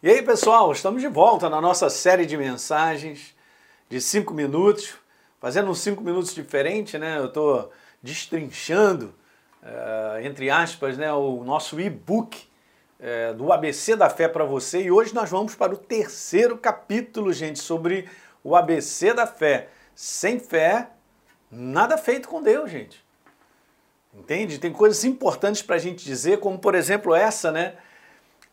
E aí, pessoal, estamos de volta na nossa série de mensagens de cinco minutos, fazendo uns cinco minutos diferente, né? Eu estou destrinchando, uh, entre aspas, né, o nosso e-book uh, do ABC da Fé para você. E hoje nós vamos para o terceiro capítulo, gente, sobre o ABC da Fé. Sem fé, nada feito com Deus, gente. Entende? Tem coisas importantes para a gente dizer, como por exemplo essa, né?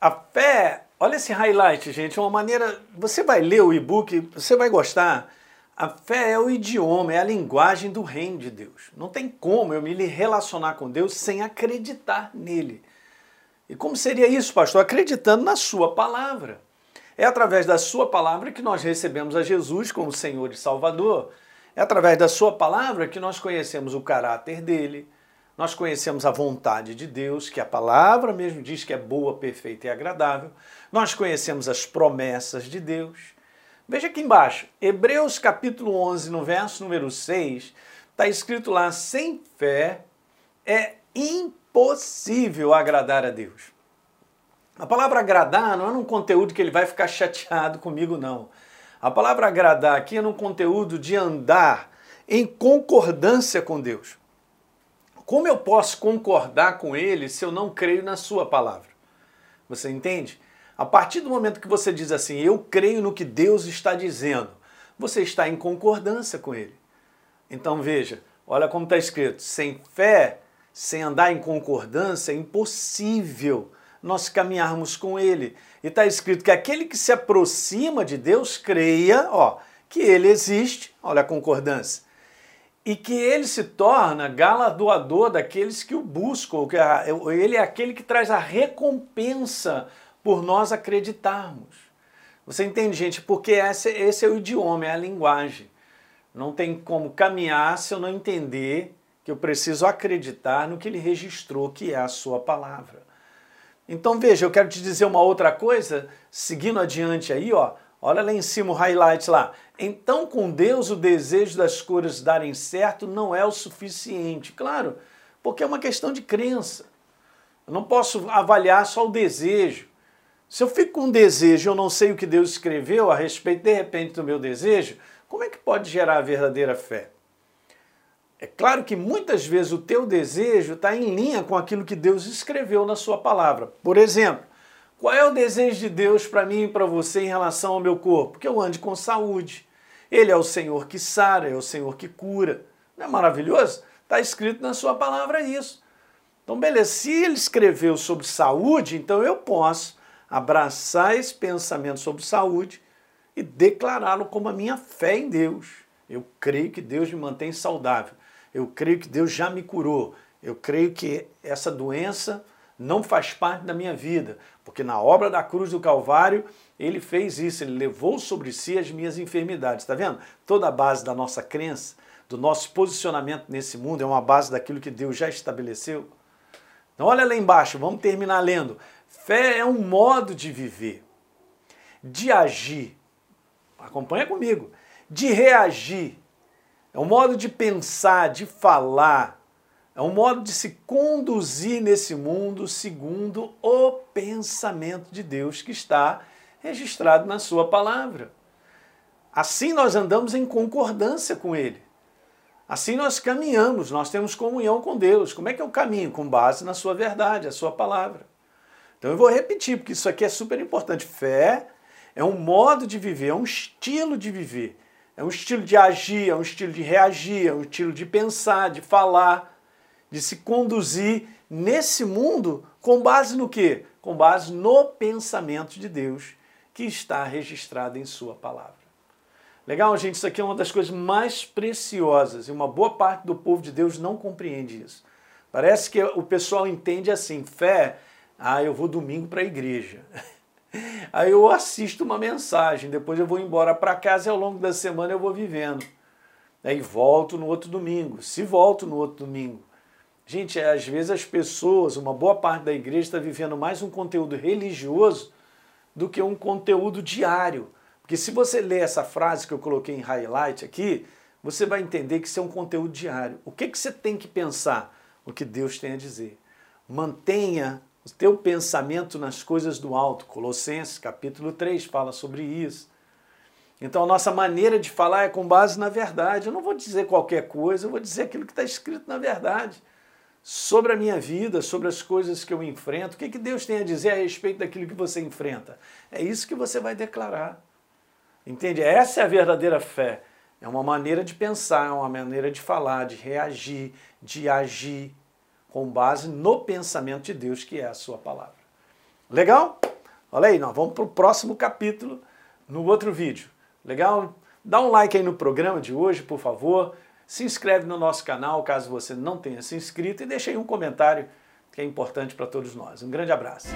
A fé Olha esse highlight, gente, uma maneira. Você vai ler o e-book, você vai gostar. A fé é o idioma, é a linguagem do reino de Deus. Não tem como eu me relacionar com Deus sem acreditar nele. E como seria isso, pastor? Acreditando na Sua palavra. É através da Sua palavra que nós recebemos a Jesus como Senhor e Salvador. É através da Sua palavra que nós conhecemos o caráter dele, nós conhecemos a vontade de Deus, que a palavra mesmo diz que é boa, perfeita e agradável. Nós conhecemos as promessas de Deus. Veja aqui embaixo, Hebreus capítulo 11, no verso número 6, está escrito lá: sem fé é impossível agradar a Deus. A palavra agradar não é um conteúdo que ele vai ficar chateado comigo, não. A palavra agradar aqui é um conteúdo de andar em concordância com Deus. Como eu posso concordar com ele se eu não creio na sua palavra? Você entende? A partir do momento que você diz assim, eu creio no que Deus está dizendo, você está em concordância com ele. Então veja, olha como está escrito: sem fé, sem andar em concordância, é impossível nós caminharmos com ele. E está escrito que aquele que se aproxima de Deus creia, ó, que ele existe, olha a concordância, e que ele se torna galardoador daqueles que o buscam, que ele é aquele que traz a recompensa por nós acreditarmos. Você entende, gente? Porque esse, esse é o idioma, é a linguagem. Não tem como caminhar se eu não entender que eu preciso acreditar no que ele registrou, que é a sua palavra. Então veja, eu quero te dizer uma outra coisa, seguindo adiante aí, ó. Olha lá em cima o highlight lá. Então, com Deus, o desejo das coisas darem certo não é o suficiente. Claro, porque é uma questão de crença. Eu não posso avaliar só o desejo. Se eu fico com um desejo e eu não sei o que Deus escreveu a respeito, de repente, do meu desejo, como é que pode gerar a verdadeira fé? É claro que muitas vezes o teu desejo está em linha com aquilo que Deus escreveu na sua palavra. Por exemplo, qual é o desejo de Deus para mim e para você em relação ao meu corpo? Que eu ande com saúde. Ele é o Senhor que sara, é o Senhor que cura. Não é maravilhoso? Está escrito na sua palavra isso. Então, beleza, se ele escreveu sobre saúde, então eu posso abraçar esse pensamento sobre saúde e declará-lo como a minha fé em Deus. Eu creio que Deus me mantém saudável. Eu creio que Deus já me curou. Eu creio que essa doença não faz parte da minha vida, porque na obra da cruz do Calvário ele fez isso, ele levou sobre si as minhas enfermidades. Está vendo? Toda a base da nossa crença, do nosso posicionamento nesse mundo é uma base daquilo que Deus já estabeleceu. Então, olha lá embaixo, vamos terminar lendo. Fé é um modo de viver, de agir. Acompanha comigo. De reagir. É um modo de pensar, de falar, é um modo de se conduzir nesse mundo segundo o pensamento de Deus que está registrado na Sua palavra. Assim nós andamos em concordância com Ele. Assim nós caminhamos, nós temos comunhão com Deus. Como é que eu caminho? Com base na Sua verdade, a Sua palavra. Então eu vou repetir, porque isso aqui é super importante. Fé é um modo de viver, é um estilo de viver. É um estilo de agir, é um estilo de reagir, é um estilo de pensar, de falar de se conduzir nesse mundo com base no quê? Com base no pensamento de Deus que está registrado em Sua palavra. Legal, gente? Isso aqui é uma das coisas mais preciosas e uma boa parte do povo de Deus não compreende isso. Parece que o pessoal entende assim: fé, ah, eu vou domingo para a igreja. Aí eu assisto uma mensagem, depois eu vou embora para casa e ao longo da semana eu vou vivendo. Aí volto no outro domingo. Se volto no outro domingo, Gente, às vezes as pessoas, uma boa parte da igreja está vivendo mais um conteúdo religioso do que um conteúdo diário. Porque se você ler essa frase que eu coloquei em highlight aqui, você vai entender que isso é um conteúdo diário. O que, que você tem que pensar? O que Deus tem a dizer. Mantenha o teu pensamento nas coisas do alto. Colossenses capítulo 3 fala sobre isso. Então a nossa maneira de falar é com base na verdade. Eu não vou dizer qualquer coisa, eu vou dizer aquilo que está escrito na verdade. Sobre a minha vida, sobre as coisas que eu enfrento, o que, que Deus tem a dizer a respeito daquilo que você enfrenta? É isso que você vai declarar. Entende? Essa é a verdadeira fé. É uma maneira de pensar, é uma maneira de falar, de reagir, de agir com base no pensamento de Deus, que é a sua palavra. Legal? Olha aí, nós vamos para o próximo capítulo no outro vídeo. Legal? Dá um like aí no programa de hoje, por favor. Se inscreve no nosso canal, caso você não tenha se inscrito, e deixa aí um comentário que é importante para todos nós. Um grande abraço.